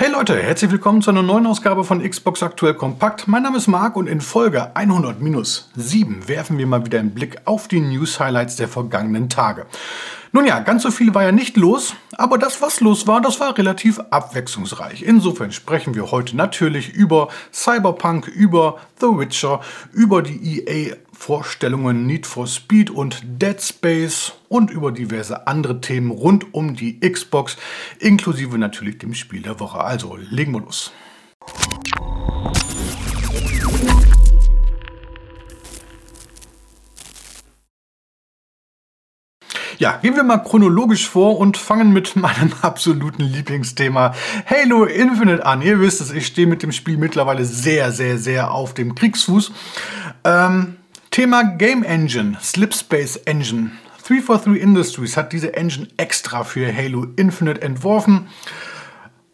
Hey Leute, herzlich willkommen zu einer neuen Ausgabe von Xbox Aktuell Kompakt. Mein Name ist Marc und in Folge 100-7 werfen wir mal wieder einen Blick auf die News-Highlights der vergangenen Tage. Nun ja, ganz so viel war ja nicht los, aber das, was los war, das war relativ abwechslungsreich. Insofern sprechen wir heute natürlich über Cyberpunk, über The Witcher, über die EA Vorstellungen Need for Speed und Dead Space und über diverse andere Themen rund um die Xbox, inklusive natürlich dem Spiel der Woche. Also legen wir los. Ja, gehen wir mal chronologisch vor und fangen mit meinem absoluten Lieblingsthema Halo Infinite an. Ihr wisst es, ich stehe mit dem Spiel mittlerweile sehr, sehr, sehr auf dem Kriegsfuß. Ähm, Thema Game Engine, Slipspace Engine. 343 Industries hat diese Engine extra für Halo Infinite entworfen.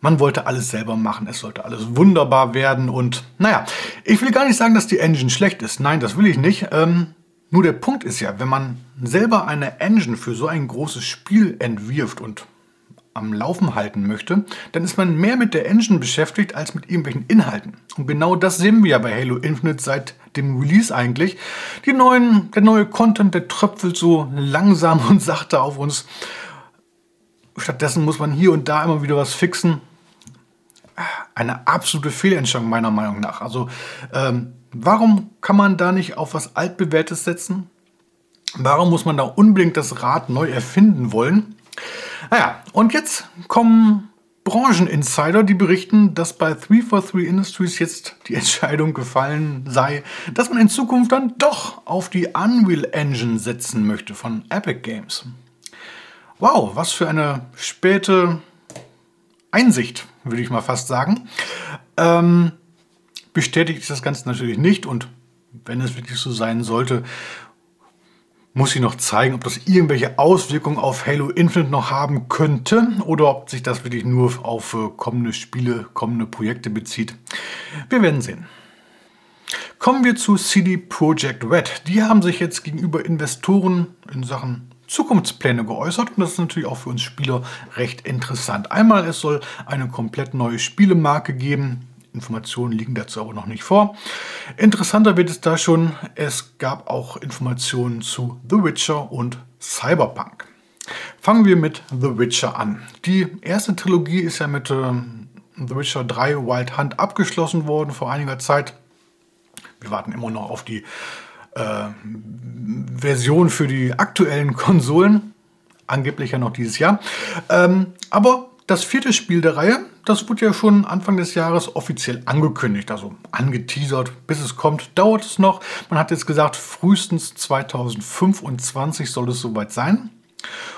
Man wollte alles selber machen, es sollte alles wunderbar werden und naja, ich will gar nicht sagen, dass die Engine schlecht ist. Nein, das will ich nicht. Ähm, nur der Punkt ist ja, wenn man selber eine Engine für so ein großes Spiel entwirft und am Laufen halten möchte, dann ist man mehr mit der Engine beschäftigt als mit irgendwelchen Inhalten. Und genau das sehen wir ja bei Halo Infinite seit dem Release eigentlich. Die neuen, der neue Content, der tröpfelt so langsam und sachte auf uns. Stattdessen muss man hier und da immer wieder was fixen. Eine absolute Fehlentscheidung meiner Meinung nach. Also ähm, warum kann man da nicht auf was altbewährtes setzen? Warum muss man da unbedingt das Rad neu erfinden wollen? Naja, und jetzt kommen Brancheninsider, die berichten, dass bei 343 Industries jetzt die Entscheidung gefallen sei, dass man in Zukunft dann doch auf die Unreal Engine setzen möchte von Epic Games. Wow, was für eine späte Einsicht, würde ich mal fast sagen. Ähm, bestätigt das Ganze natürlich nicht und wenn es wirklich so sein sollte, muss ich noch zeigen, ob das irgendwelche Auswirkungen auf Halo Infinite noch haben könnte oder ob sich das wirklich nur auf äh, kommende Spiele, kommende Projekte bezieht. Wir werden sehen. Kommen wir zu CD Projekt Red. Die haben sich jetzt gegenüber Investoren in Sachen Zukunftspläne geäußert und das ist natürlich auch für uns Spieler recht interessant. Einmal, es soll eine komplett neue Spielemarke geben, Informationen liegen dazu aber noch nicht vor. Interessanter wird es da schon, es gab auch Informationen zu The Witcher und Cyberpunk. Fangen wir mit The Witcher an. Die erste Trilogie ist ja mit äh, The Witcher 3 Wild Hunt abgeschlossen worden vor einiger Zeit. Wir warten immer noch auf die äh, Version für die aktuellen Konsolen. Angeblich ja noch dieses Jahr. Ähm, aber das vierte Spiel der Reihe, das wurde ja schon Anfang des Jahres offiziell angekündigt, also angeteasert. Bis es kommt, dauert es noch. Man hat jetzt gesagt, frühestens 2025 soll es soweit sein.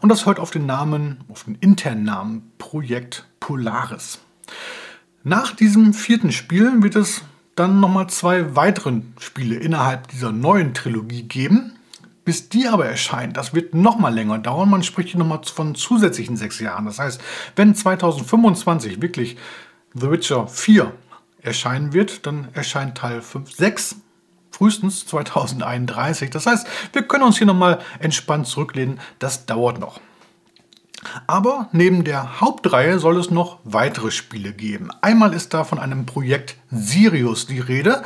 Und das hört auf den Namen, auf den internen Namen Projekt Polaris. Nach diesem vierten Spiel wird es dann nochmal zwei weitere Spiele innerhalb dieser neuen Trilogie geben. Bis die aber erscheint, das wird noch mal länger dauern. Man spricht hier noch mal von zusätzlichen sechs Jahren. Das heißt, wenn 2025 wirklich The Witcher 4 erscheinen wird, dann erscheint Teil 5, 6 frühestens 2031. Das heißt, wir können uns hier noch mal entspannt zurücklehnen. Das dauert noch. Aber neben der Hauptreihe soll es noch weitere Spiele geben. Einmal ist da von einem Projekt Sirius die Rede,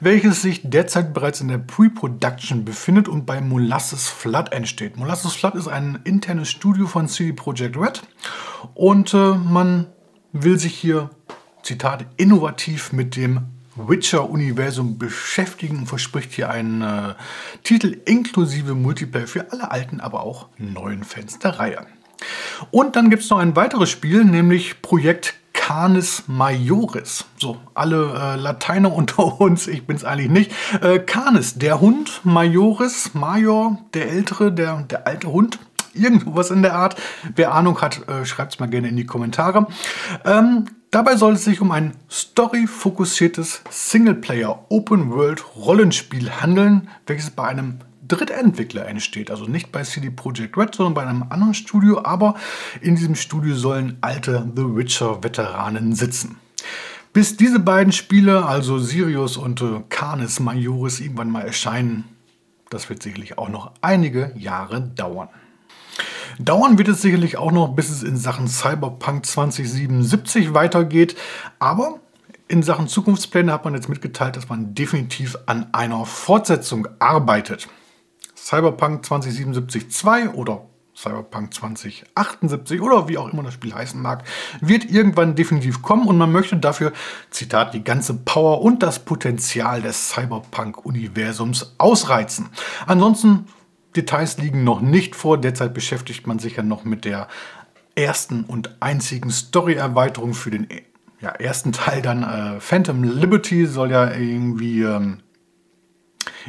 welches sich derzeit bereits in der Pre-Production befindet und bei Molasses Flood entsteht. Molasses Flood ist ein internes Studio von CD Projekt Red und äh, man will sich hier, Zitat, innovativ mit dem Witcher-Universum beschäftigen und verspricht hier einen äh, Titel inklusive Multiplayer für alle alten, aber auch neuen Fans der Reihe. Und dann gibt es noch ein weiteres Spiel, nämlich Projekt Canis Majoris. So, alle äh, Lateiner unter uns, ich bin es eigentlich nicht. Äh, Canis, der Hund, Majoris, Major, der Ältere, der, der alte Hund. Irgendwas in der Art. Wer Ahnung hat, äh, schreibt es mal gerne in die Kommentare. Ähm, dabei soll es sich um ein story-fokussiertes Singleplayer-Open-World-Rollenspiel handeln, welches bei einem Drittentwickler entsteht. Also nicht bei CD Projekt Red, sondern bei einem anderen Studio. Aber in diesem Studio sollen alte The Witcher-Veteranen sitzen. Bis diese beiden Spiele, also Sirius und äh, Canis Majoris, irgendwann mal erscheinen, das wird sicherlich auch noch einige Jahre dauern. Dauern wird es sicherlich auch noch, bis es in Sachen Cyberpunk 2077 weitergeht, aber in Sachen Zukunftspläne hat man jetzt mitgeteilt, dass man definitiv an einer Fortsetzung arbeitet. Cyberpunk 2077 2 oder Cyberpunk 2078 oder wie auch immer das Spiel heißen mag, wird irgendwann definitiv kommen und man möchte dafür, Zitat, die ganze Power und das Potenzial des Cyberpunk-Universums ausreizen. Ansonsten, Details liegen noch nicht vor, derzeit beschäftigt man sich ja noch mit der ersten und einzigen Story-Erweiterung für den ja, ersten Teil dann äh, Phantom Liberty soll ja irgendwie ähm,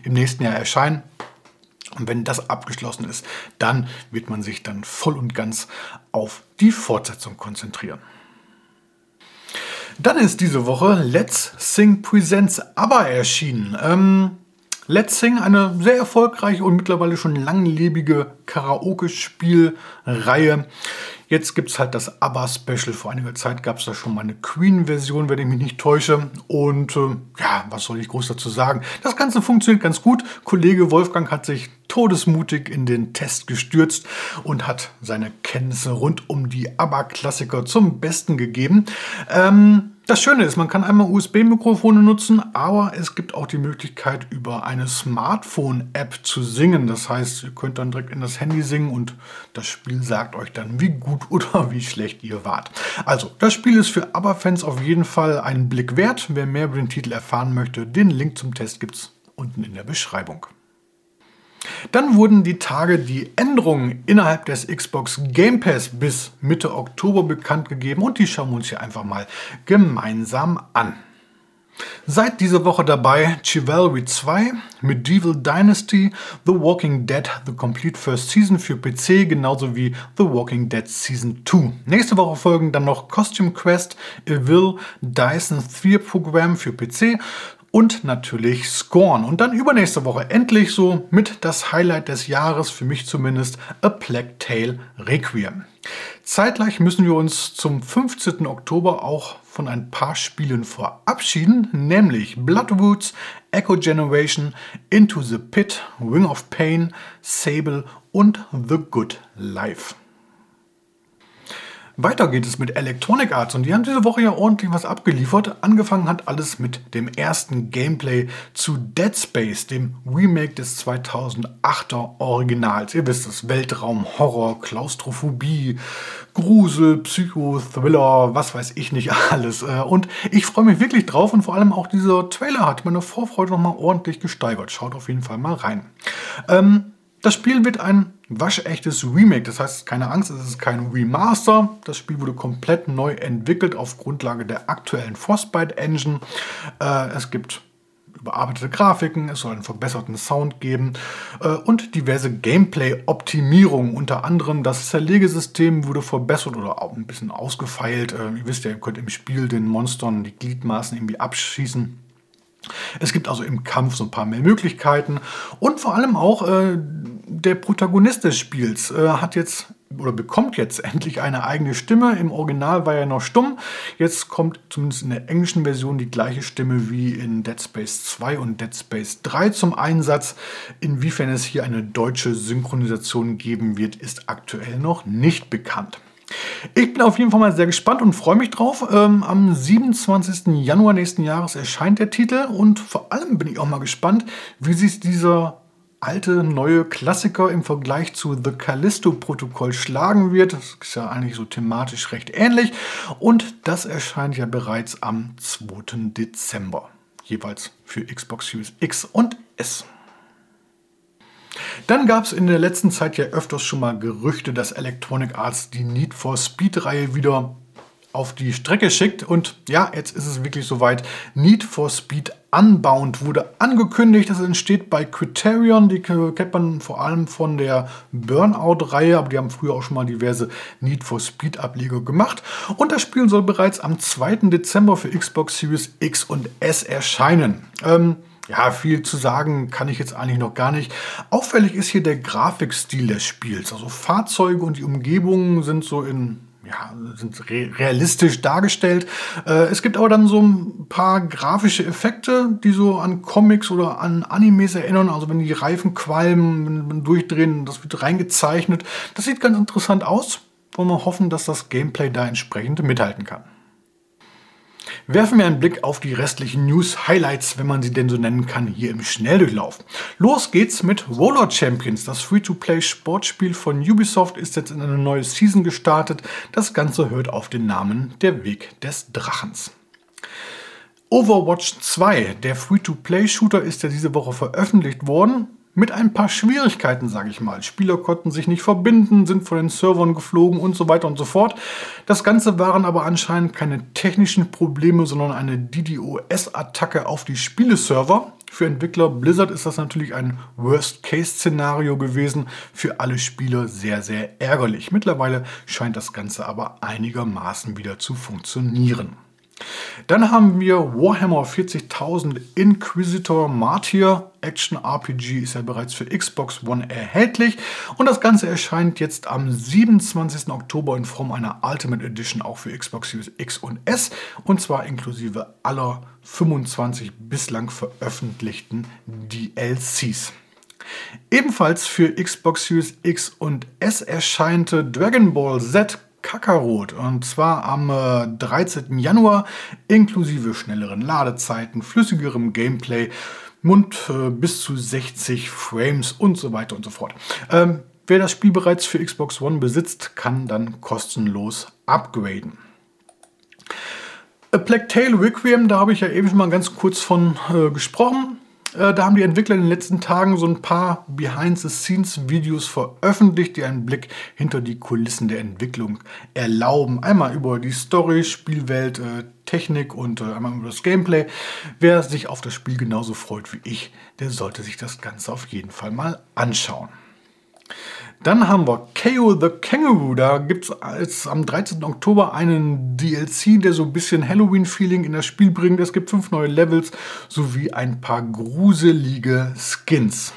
im nächsten Jahr erscheinen. Und wenn das abgeschlossen ist, dann wird man sich dann voll und ganz auf die Fortsetzung konzentrieren. Dann ist diese Woche Let's Sing Presents ABBA erschienen. Ähm, Let's Sing, eine sehr erfolgreiche und mittlerweile schon langlebige Karaoke-Spielreihe. Jetzt gibt es halt das ABBA-Special. Vor einiger Zeit gab es da schon mal eine Queen-Version, wenn ich mich nicht täusche. Und äh, ja, was soll ich groß dazu sagen? Das Ganze funktioniert ganz gut. Kollege Wolfgang hat sich todesmutig in den Test gestürzt und hat seine Kenntnisse rund um die ABBA-Klassiker zum Besten gegeben. Ähm, das Schöne ist, man kann einmal USB-Mikrofone nutzen, aber es gibt auch die Möglichkeit, über eine Smartphone-App zu singen. Das heißt, ihr könnt dann direkt in das Handy singen und das Spiel sagt euch dann, wie gut oder wie schlecht ihr wart. Also, das Spiel ist für ABBA-Fans auf jeden Fall einen Blick wert. Wer mehr über den Titel erfahren möchte, den Link zum Test gibt es unten in der Beschreibung. Dann wurden die Tage die Änderungen innerhalb des Xbox Game Pass bis Mitte Oktober bekannt gegeben und die schauen wir uns hier einfach mal gemeinsam an. Seit dieser Woche dabei Chivalry 2, Medieval Dynasty, The Walking Dead, The Complete First Season für PC, genauso wie The Walking Dead Season 2. Nächste Woche folgen dann noch Costume Quest, Evil, Dyson Sphere Program für PC und natürlich Scorn. Und dann übernächste Woche endlich so mit das Highlight des Jahres, für mich zumindest, A Plague Tale Requiem. Zeitgleich müssen wir uns zum 15. Oktober auch von ein paar Spielen verabschieden, nämlich Bloodwoods, Echo Generation, Into the Pit, Wing of Pain, Sable und The Good Life. Weiter geht es mit Electronic Arts und die haben diese Woche ja ordentlich was abgeliefert. Angefangen hat alles mit dem ersten Gameplay zu Dead Space, dem Remake des 2008er Originals. Ihr wisst es, Weltraum, Horror, Klaustrophobie, Grusel, Psycho, Thriller, was weiß ich nicht alles. Äh, und ich freue mich wirklich drauf und vor allem auch dieser Trailer hat meine Vorfreude nochmal ordentlich gesteigert. Schaut auf jeden Fall mal rein. Ähm, das Spiel wird ein waschechtes Remake. Das heißt, keine Angst, es ist kein Remaster. Das Spiel wurde komplett neu entwickelt auf Grundlage der aktuellen Frostbite Engine. Äh, es gibt überarbeitete Grafiken, es soll einen verbesserten Sound geben äh, und diverse Gameplay-Optimierungen. Unter anderem das Zerlegesystem wurde verbessert oder auch ein bisschen ausgefeilt. Äh, ihr wisst ja, ihr könnt im Spiel den Monstern die Gliedmaßen irgendwie abschießen. Es gibt also im Kampf so ein paar mehr Möglichkeiten und vor allem auch äh, der Protagonist des Spiels äh, hat jetzt oder bekommt jetzt endlich eine eigene Stimme. Im Original war er noch stumm. Jetzt kommt zumindest in der englischen Version die gleiche Stimme wie in Dead Space 2 und Dead Space 3 zum Einsatz. Inwiefern es hier eine deutsche Synchronisation geben wird, ist aktuell noch nicht bekannt. Ich bin auf jeden Fall mal sehr gespannt und freue mich drauf. Ähm, am 27. Januar nächsten Jahres erscheint der Titel und vor allem bin ich auch mal gespannt, wie sich dieser alte, neue Klassiker im Vergleich zu The Callisto-Protokoll schlagen wird. Das ist ja eigentlich so thematisch recht ähnlich. Und das erscheint ja bereits am 2. Dezember. Jeweils für Xbox Series X und S. Dann gab es in der letzten Zeit ja öfters schon mal Gerüchte, dass Electronic Arts die Need for Speed-Reihe wieder auf die Strecke schickt. Und ja, jetzt ist es wirklich soweit. Need for Speed Unbound wurde angekündigt. Das entsteht bei Criterion. Die kennt man vor allem von der Burnout-Reihe, aber die haben früher auch schon mal diverse Need for Speed-Ableger gemacht. Und das Spiel soll bereits am 2. Dezember für Xbox Series X und S erscheinen. Ähm, ja, viel zu sagen kann ich jetzt eigentlich noch gar nicht. Auffällig ist hier der Grafikstil des Spiels. Also Fahrzeuge und die Umgebungen sind so in ja, sind re realistisch dargestellt. Äh, es gibt aber dann so ein paar grafische Effekte, die so an Comics oder an Animes erinnern. Also wenn die Reifen qualmen, wenn, durchdrehen, das wird reingezeichnet. Das sieht ganz interessant aus. Wollen wir hoffen, dass das Gameplay da entsprechend mithalten kann. Werfen wir einen Blick auf die restlichen News-Highlights, wenn man sie denn so nennen kann, hier im Schnelldurchlauf. Los geht's mit Roller Champions. Das Free-to-Play-Sportspiel von Ubisoft ist jetzt in eine neue Season gestartet. Das Ganze hört auf den Namen Der Weg des Drachens. Overwatch 2, der Free-to-Play-Shooter, ist ja diese Woche veröffentlicht worden mit ein paar Schwierigkeiten, sage ich mal. Spieler konnten sich nicht verbinden, sind von den Servern geflogen und so weiter und so fort. Das Ganze waren aber anscheinend keine technischen Probleme, sondern eine DDoS-Attacke auf die Spieleserver. Für Entwickler Blizzard ist das natürlich ein Worst-Case-Szenario gewesen. Für alle Spieler sehr, sehr ärgerlich. Mittlerweile scheint das Ganze aber einigermaßen wieder zu funktionieren. Dann haben wir Warhammer 40.000 Inquisitor Martyr. Action RPG ist ja bereits für Xbox One erhältlich und das Ganze erscheint jetzt am 27. Oktober in Form einer Ultimate Edition auch für Xbox Series X und S und zwar inklusive aller 25 bislang veröffentlichten DLCs. Ebenfalls für Xbox Series X und S erscheint Dragon Ball Z Kakarot und zwar am äh, 13. Januar inklusive schnelleren Ladezeiten, flüssigerem Gameplay und äh, bis zu 60 Frames und so weiter und so fort. Ähm, wer das Spiel bereits für Xbox One besitzt, kann dann kostenlos upgraden. A Plague Tale Requiem, da habe ich ja eben schon mal ganz kurz von äh, gesprochen. Äh, da haben die Entwickler in den letzten Tagen so ein paar Behind-the-Scenes-Videos veröffentlicht, die einen Blick hinter die Kulissen der Entwicklung erlauben. Einmal über die Story, Spielwelt, äh, Technik und äh, einmal über das Gameplay. Wer sich auf das Spiel genauso freut wie ich, der sollte sich das Ganze auf jeden Fall mal anschauen. Dann haben wir KO the Kangaroo. Da gibt es am 13. Oktober einen DLC, der so ein bisschen Halloween-Feeling in das Spiel bringt. Es gibt fünf neue Levels sowie ein paar gruselige Skins.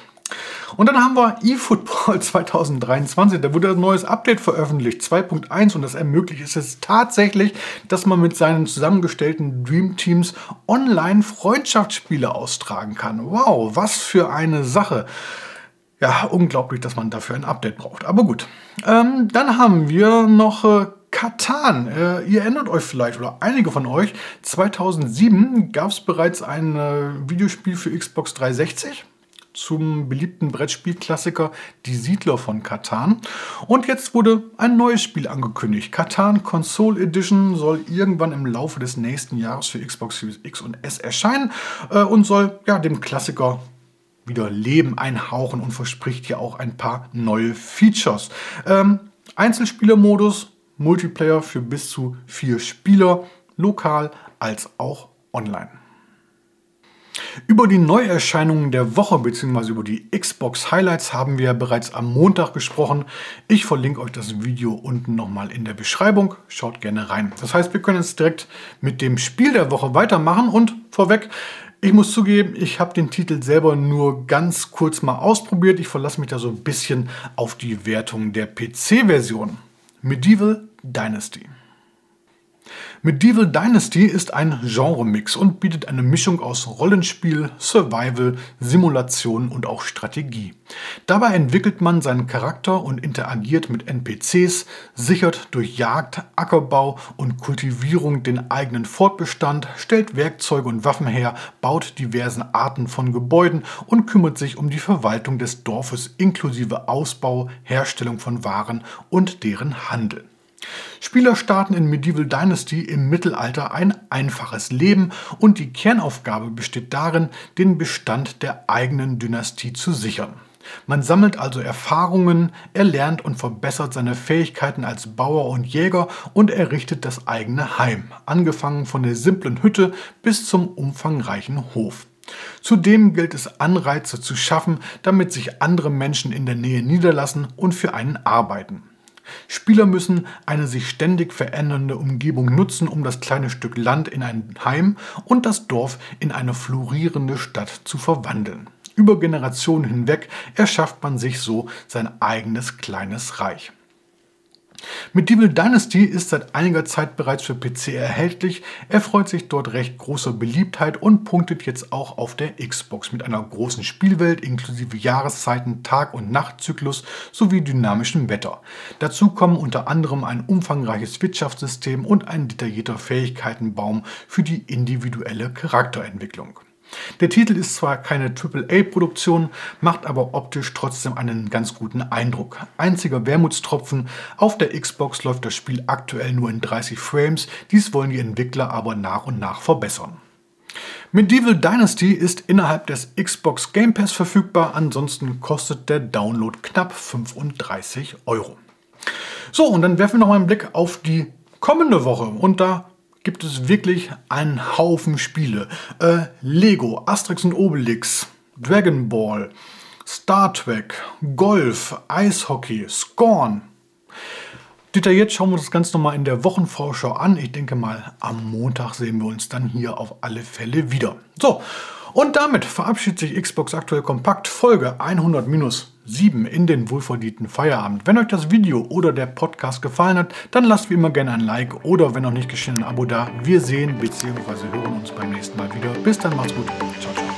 Und dann haben wir eFootball 2023. Da wurde ein neues Update veröffentlicht, 2.1. Und das ermöglicht es jetzt tatsächlich, dass man mit seinen zusammengestellten Dream Teams online Freundschaftsspiele austragen kann. Wow, was für eine Sache ja, unglaublich, dass man dafür ein Update braucht. Aber gut. Ähm, dann haben wir noch äh, Katan. Äh, ihr erinnert euch vielleicht, oder einige von euch, 2007 gab es bereits ein äh, Videospiel für Xbox 360 zum beliebten Brettspielklassiker Die Siedler von Katan. Und jetzt wurde ein neues Spiel angekündigt. Katan Console Edition soll irgendwann im Laufe des nächsten Jahres für Xbox Series X und S erscheinen äh, und soll ja, dem Klassiker wieder Leben einhauchen und verspricht ja auch ein paar neue Features. Ähm, Einzelspielermodus, Multiplayer für bis zu vier Spieler, lokal als auch online. Über die Neuerscheinungen der Woche bzw. über die Xbox Highlights haben wir bereits am Montag gesprochen. Ich verlinke euch das Video unten nochmal in der Beschreibung. Schaut gerne rein. Das heißt, wir können jetzt direkt mit dem Spiel der Woche weitermachen und vorweg, ich muss zugeben, ich habe den Titel selber nur ganz kurz mal ausprobiert. Ich verlasse mich da so ein bisschen auf die Wertung der PC-Version. Medieval Dynasty. Medieval Dynasty ist ein Genremix und bietet eine Mischung aus Rollenspiel, Survival, Simulation und auch Strategie. Dabei entwickelt man seinen Charakter und interagiert mit NPCs, sichert durch Jagd, Ackerbau und Kultivierung den eigenen Fortbestand, stellt Werkzeuge und Waffen her, baut diversen Arten von Gebäuden und kümmert sich um die Verwaltung des Dorfes inklusive Ausbau, Herstellung von Waren und deren Handel. Spieler starten in Medieval Dynasty im Mittelalter ein einfaches Leben und die Kernaufgabe besteht darin, den Bestand der eigenen Dynastie zu sichern. Man sammelt also Erfahrungen, erlernt und verbessert seine Fähigkeiten als Bauer und Jäger und errichtet das eigene Heim, angefangen von der simplen Hütte bis zum umfangreichen Hof. Zudem gilt es Anreize zu schaffen, damit sich andere Menschen in der Nähe niederlassen und für einen arbeiten. Spieler müssen eine sich ständig verändernde Umgebung nutzen, um das kleine Stück Land in ein Heim und das Dorf in eine florierende Stadt zu verwandeln. Über Generationen hinweg erschafft man sich so sein eigenes kleines Reich. Medieval Dynasty ist seit einiger Zeit bereits für PC erhältlich, erfreut sich dort recht großer Beliebtheit und punktet jetzt auch auf der Xbox mit einer großen Spielwelt inklusive Jahreszeiten, Tag- und Nachtzyklus sowie dynamischem Wetter. Dazu kommen unter anderem ein umfangreiches Wirtschaftssystem und ein detaillierter Fähigkeitenbaum für die individuelle Charakterentwicklung. Der Titel ist zwar keine AAA-Produktion, macht aber optisch trotzdem einen ganz guten Eindruck. Einziger Wermutstropfen, auf der Xbox läuft das Spiel aktuell nur in 30 Frames, dies wollen die Entwickler aber nach und nach verbessern. Medieval Dynasty ist innerhalb des Xbox Game Pass verfügbar, ansonsten kostet der Download knapp 35 Euro. So, und dann werfen wir noch mal einen Blick auf die kommende Woche und da gibt es wirklich einen Haufen Spiele. Äh, Lego, Asterix und Obelix, Dragon Ball, Star Trek, Golf, Eishockey, Scorn. Detailliert schauen wir uns das Ganze nochmal in der Wochenvorschau an. Ich denke mal, am Montag sehen wir uns dann hier auf alle Fälle wieder. So, und damit verabschiedet sich Xbox Aktuell Kompakt Folge 100-7 in den wohlverdienten Feierabend. Wenn euch das Video oder der Podcast gefallen hat, dann lasst wie immer gerne ein Like oder wenn noch nicht geschehen ein Abo da. Wir sehen bzw. hören uns beim nächsten Mal wieder. Bis dann, macht's gut. Ciao, ciao.